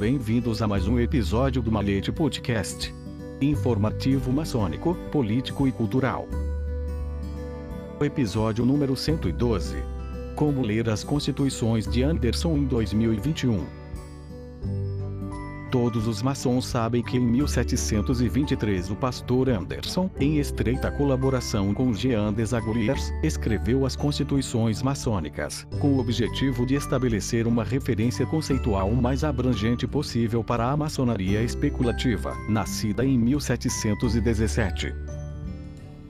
bem-vindos a mais um episódio do Malete Podcast. Informativo maçônico, político e cultural. Episódio número 112. Como ler as constituições de Anderson em 2021. Todos os maçons sabem que em 1723 o pastor Anderson, em estreita colaboração com Jean Desagoliers, escreveu as constituições maçônicas, com o objetivo de estabelecer uma referência conceitual mais abrangente possível para a maçonaria especulativa, nascida em 1717.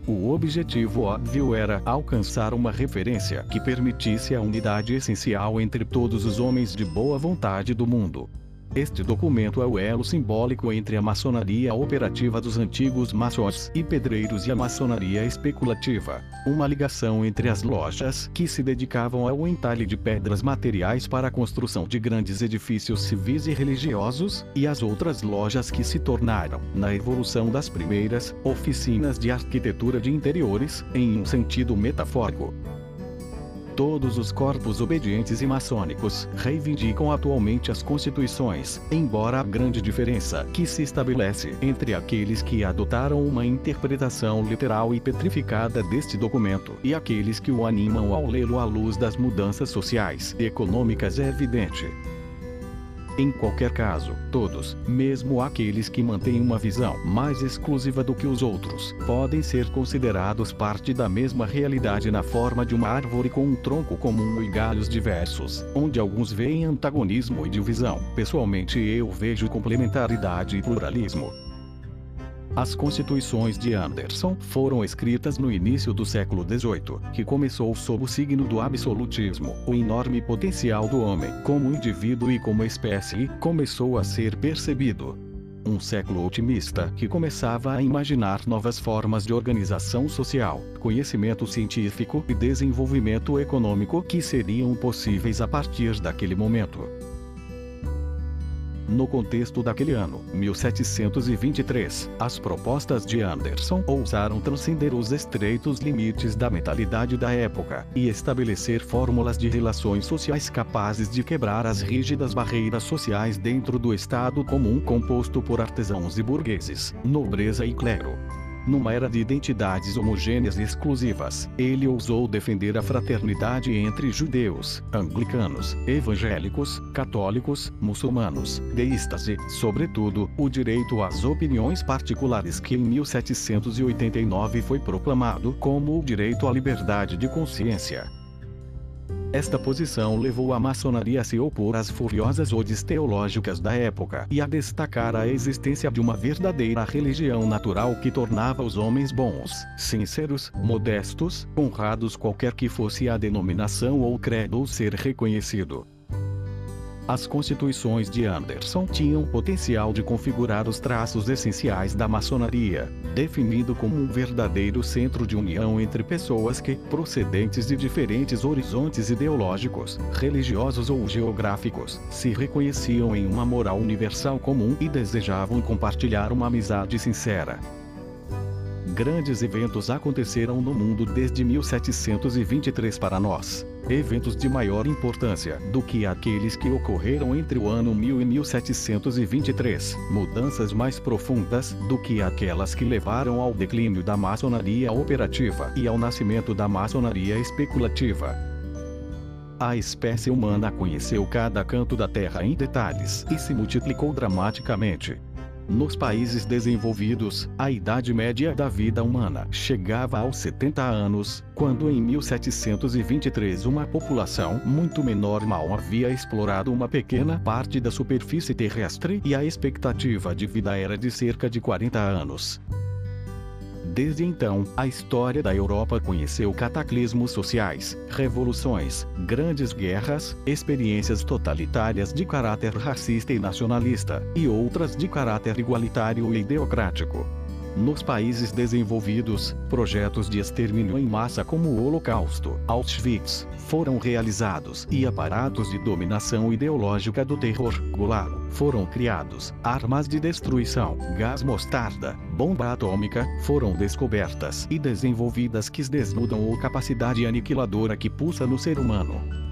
O objetivo óbvio era alcançar uma referência que permitisse a unidade essencial entre todos os homens de boa vontade do mundo. Este documento é o elo simbólico entre a maçonaria operativa dos antigos maçons e pedreiros e a maçonaria especulativa. Uma ligação entre as lojas que se dedicavam ao entalhe de pedras materiais para a construção de grandes edifícios civis e religiosos, e as outras lojas que se tornaram, na evolução das primeiras, oficinas de arquitetura de interiores, em um sentido metafórico todos os corpos obedientes e maçônicos reivindicam atualmente as constituições, embora a grande diferença que se estabelece entre aqueles que adotaram uma interpretação literal e petrificada deste documento e aqueles que o animam ao lê-lo à luz das mudanças sociais e econômicas é evidente. Em qualquer caso, todos, mesmo aqueles que mantêm uma visão mais exclusiva do que os outros, podem ser considerados parte da mesma realidade na forma de uma árvore com um tronco comum e galhos diversos, onde alguns veem antagonismo e divisão. Pessoalmente, eu vejo complementaridade e pluralismo. As constituições de Anderson foram escritas no início do século XVIII, que começou sob o signo do absolutismo. O enorme potencial do homem, como indivíduo e como espécie, começou a ser percebido. Um século otimista que começava a imaginar novas formas de organização social, conhecimento científico e desenvolvimento econômico que seriam possíveis a partir daquele momento. No contexto daquele ano, 1723, as propostas de Anderson ousaram transcender os estreitos limites da mentalidade da época e estabelecer fórmulas de relações sociais capazes de quebrar as rígidas barreiras sociais dentro do Estado comum composto por artesãos e burgueses, nobreza e clero numa era de identidades homogêneas e exclusivas, ele ousou defender a fraternidade entre judeus, anglicanos, evangélicos, católicos, muçulmanos, deístas e, sobretudo, o direito às opiniões particulares que em 1789 foi proclamado como o direito à liberdade de consciência. Esta posição levou a maçonaria a se opor às furiosas odes teológicas da época e a destacar a existência de uma verdadeira religião natural que tornava os homens bons, sinceros, modestos, honrados qualquer que fosse a denominação ou credo ser reconhecido. As constituições de Anderson tinham potencial de configurar os traços essenciais da maçonaria, definido como um verdadeiro centro de união entre pessoas que, procedentes de diferentes horizontes ideológicos, religiosos ou geográficos, se reconheciam em uma moral universal comum e desejavam compartilhar uma amizade sincera. Grandes eventos aconteceram no mundo desde 1723 para nós. Eventos de maior importância do que aqueles que ocorreram entre o ano 1000 e 1723. Mudanças mais profundas do que aquelas que levaram ao declínio da maçonaria operativa e ao nascimento da maçonaria especulativa. A espécie humana conheceu cada canto da Terra em detalhes e se multiplicou dramaticamente. Nos países desenvolvidos, a idade média da vida humana chegava aos 70 anos, quando em 1723 uma população muito menor mal havia explorado uma pequena parte da superfície terrestre e a expectativa de vida era de cerca de 40 anos. Desde então, a história da Europa conheceu cataclismos sociais, revoluções, grandes guerras, experiências totalitárias de caráter racista e nacionalista, e outras de caráter igualitário e ideocrático. Nos países desenvolvidos, projetos de extermínio em massa como o Holocausto, Auschwitz, foram realizados e aparatos de dominação ideológica do terror, Gulag, foram criados. Armas de destruição, gás mostarda, bomba atômica, foram descobertas e desenvolvidas que desnudam a capacidade aniquiladora que pulsa no ser humano.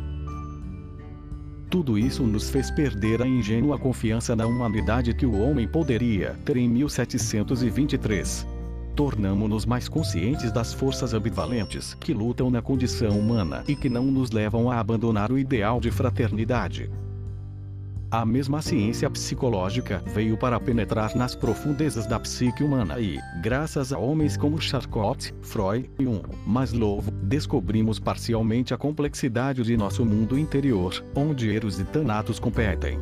Tudo isso nos fez perder a ingênua confiança na humanidade que o homem poderia ter em 1723 tornamo-nos mais conscientes das forças ambivalentes que lutam na condição humana e que não nos levam a abandonar o ideal de fraternidade. A mesma ciência psicológica veio para penetrar nas profundezas da psique humana e, graças a homens como Charcot, Freud e um Maslow, descobrimos parcialmente a complexidade de nosso mundo interior, onde eros e tanatos competem.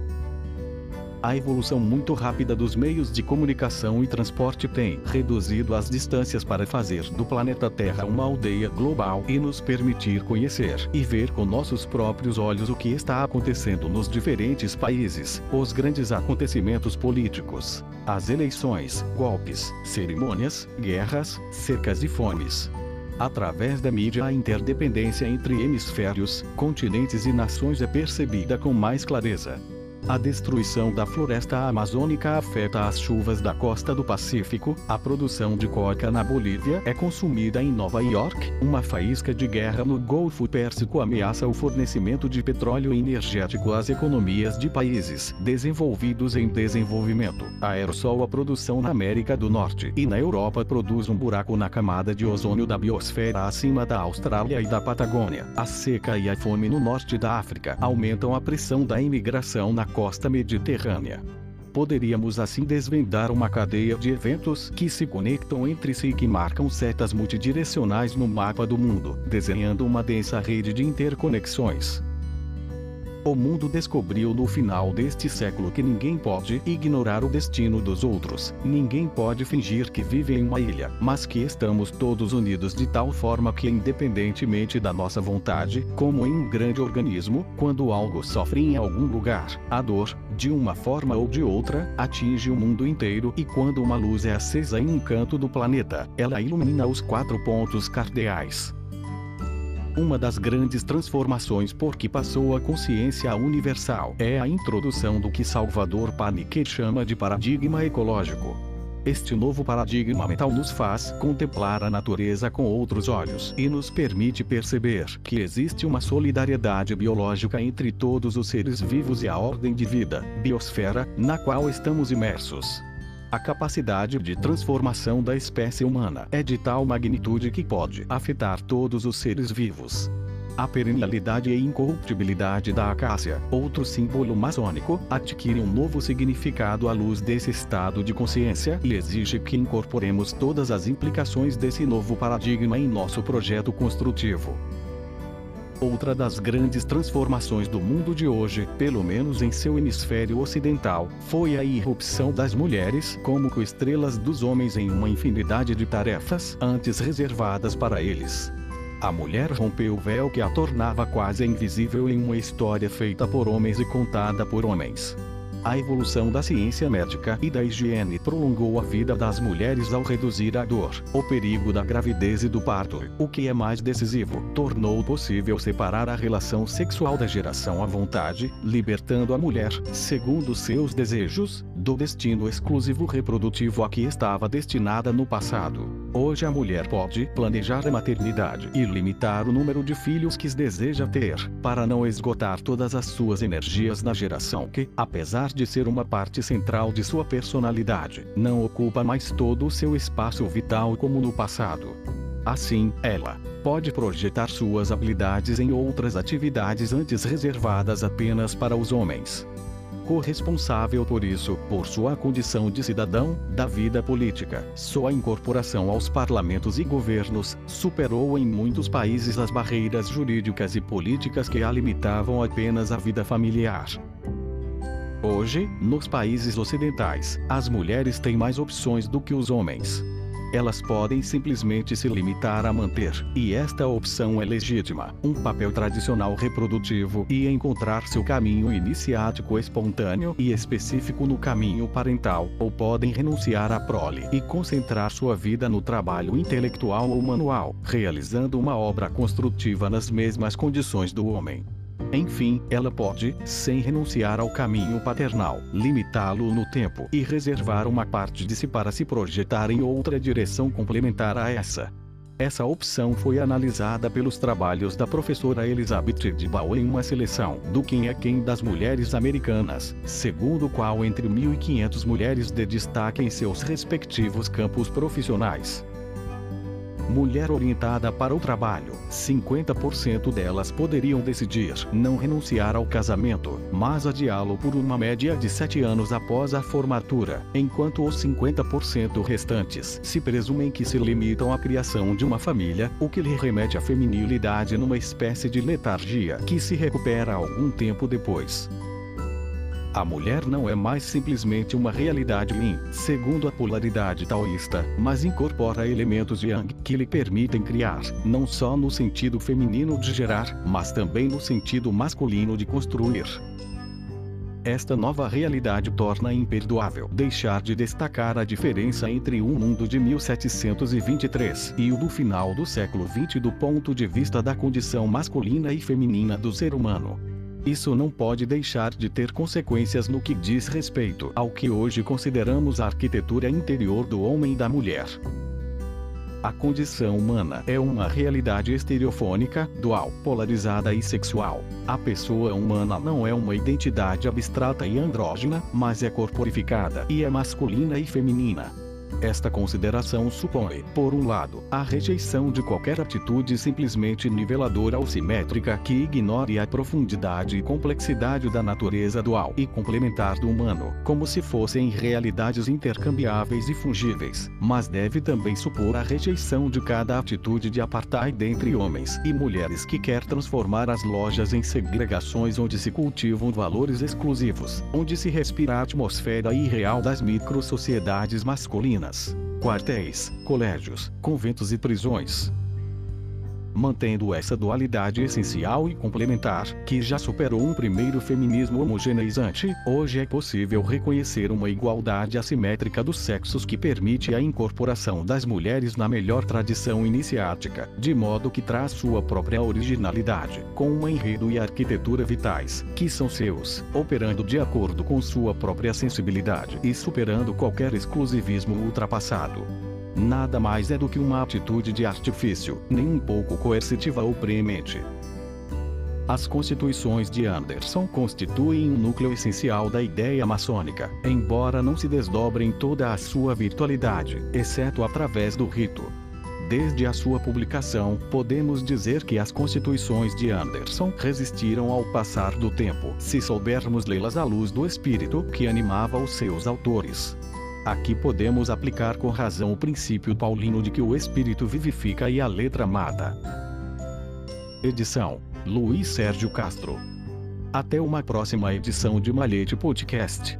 A evolução muito rápida dos meios de comunicação e transporte tem reduzido as distâncias para fazer do planeta Terra uma aldeia global e nos permitir conhecer e ver com nossos próprios olhos o que está acontecendo nos diferentes países, os grandes acontecimentos políticos, as eleições, golpes, cerimônias, guerras, secas e fomes. Através da mídia, a interdependência entre hemisférios, continentes e nações é percebida com mais clareza. A destruição da floresta amazônica afeta as chuvas da costa do Pacífico, a produção de coca na Bolívia é consumida em Nova York, uma faísca de guerra no Golfo Pérsico ameaça o fornecimento de petróleo energético às economias de países desenvolvidos em desenvolvimento. Aerossol a produção na América do Norte e na Europa produz um buraco na camada de ozônio da biosfera acima da Austrália e da Patagônia. A seca e a fome no norte da África aumentam a pressão da imigração na costa mediterrânea. Poderíamos assim desvendar uma cadeia de eventos que se conectam entre si e que marcam setas multidirecionais no mapa do mundo, desenhando uma densa rede de interconexões. O mundo descobriu no final deste século que ninguém pode ignorar o destino dos outros, ninguém pode fingir que vive em uma ilha, mas que estamos todos unidos de tal forma que, independentemente da nossa vontade, como em um grande organismo, quando algo sofre em algum lugar, a dor, de uma forma ou de outra, atinge o mundo inteiro e quando uma luz é acesa em um canto do planeta, ela ilumina os quatro pontos cardeais. Uma das grandes transformações por que passou a consciência universal é a introdução do que Salvador Paniquet chama de paradigma ecológico. Este novo paradigma mental nos faz contemplar a natureza com outros olhos e nos permite perceber que existe uma solidariedade biológica entre todos os seres vivos e a ordem de vida, biosfera, na qual estamos imersos. A capacidade de transformação da espécie humana é de tal magnitude que pode afetar todos os seres vivos. A perennialidade e incorruptibilidade da acácia, outro símbolo maçônico, adquire um novo significado à luz desse estado de consciência e exige que incorporemos todas as implicações desse novo paradigma em nosso projeto construtivo. Outra das grandes transformações do mundo de hoje, pelo menos em seu hemisfério ocidental, foi a irrupção das mulheres como coestrelas dos homens em uma infinidade de tarefas antes reservadas para eles. A mulher rompeu o véu que a tornava quase invisível em uma história feita por homens e contada por homens. A evolução da ciência médica e da higiene prolongou a vida das mulheres ao reduzir a dor, o perigo da gravidez e do parto. O que é mais decisivo, tornou possível separar a relação sexual da geração à vontade, libertando a mulher, segundo seus desejos, do destino exclusivo reprodutivo a que estava destinada no passado. Hoje a mulher pode planejar a maternidade e limitar o número de filhos que deseja ter, para não esgotar todas as suas energias na geração que, apesar de ser uma parte central de sua personalidade, não ocupa mais todo o seu espaço vital como no passado. Assim, ela pode projetar suas habilidades em outras atividades antes reservadas apenas para os homens corresponsável por isso, por sua condição de cidadão, da vida política. Sua incorporação aos parlamentos e governos superou em muitos países as barreiras jurídicas e políticas que a limitavam apenas à vida familiar. Hoje, nos países ocidentais, as mulheres têm mais opções do que os homens. Elas podem simplesmente se limitar a manter, e esta opção é legítima, um papel tradicional reprodutivo e encontrar seu caminho iniciático espontâneo e específico no caminho parental, ou podem renunciar à prole e concentrar sua vida no trabalho intelectual ou manual, realizando uma obra construtiva nas mesmas condições do homem. Enfim, ela pode, sem renunciar ao caminho paternal, limitá-lo no tempo e reservar uma parte de si para se projetar em outra direção complementar a essa. Essa opção foi analisada pelos trabalhos da professora Elizabeth de Ball em uma seleção do quem é quem das mulheres americanas, segundo o qual entre 1.500 mulheres de destaque em seus respectivos campos profissionais. Mulher orientada para o trabalho. 50% delas poderiam decidir não renunciar ao casamento, mas adiá-lo por uma média de 7 anos após a formatura, enquanto os 50% restantes se presumem que se limitam à criação de uma família, o que lhe remete à feminilidade numa espécie de letargia que se recupera algum tempo depois. A mulher não é mais simplesmente uma realidade yin, segundo a polaridade taoísta, mas incorpora elementos yang que lhe permitem criar, não só no sentido feminino de gerar, mas também no sentido masculino de construir. Esta nova realidade torna imperdoável deixar de destacar a diferença entre um mundo de 1723 e o do final do século XX do ponto de vista da condição masculina e feminina do ser humano. Isso não pode deixar de ter consequências no que diz respeito ao que hoje consideramos a arquitetura interior do homem e da mulher. A condição humana é uma realidade estereofônica, dual, polarizada e sexual. A pessoa humana não é uma identidade abstrata e andrógena, mas é corporificada e é masculina e feminina. Esta consideração supõe, por um lado, a rejeição de qualquer atitude simplesmente niveladora ou simétrica que ignore a profundidade e complexidade da natureza dual e complementar do humano, como se fossem realidades intercambiáveis e fungíveis, mas deve também supor a rejeição de cada atitude de apartheid entre homens e mulheres que quer transformar as lojas em segregações onde se cultivam valores exclusivos, onde se respira a atmosfera irreal das microsociedades masculinas quartéis, colégios, conventos e prisões mantendo essa dualidade essencial e complementar, que já superou um primeiro feminismo homogeneizante, hoje é possível reconhecer uma igualdade assimétrica dos sexos que permite a incorporação das mulheres na melhor tradição iniciática, de modo que traz sua própria originalidade, com um enredo e arquitetura vitais, que são seus, operando de acordo com sua própria sensibilidade e superando qualquer exclusivismo ultrapassado nada mais é do que uma atitude de artifício, nem um pouco coercitiva ou premente. As constituições de Anderson constituem um núcleo essencial da ideia maçônica, embora não se desdobrem toda a sua virtualidade, exceto através do rito. Desde a sua publicação, podemos dizer que as constituições de Anderson resistiram ao passar do tempo, se soubermos lê-las à luz do espírito que animava os seus autores. Aqui podemos aplicar com razão o princípio paulino de que o espírito vivifica e a letra mata. Edição: Luiz Sérgio Castro. Até uma próxima edição de Malhete Podcast.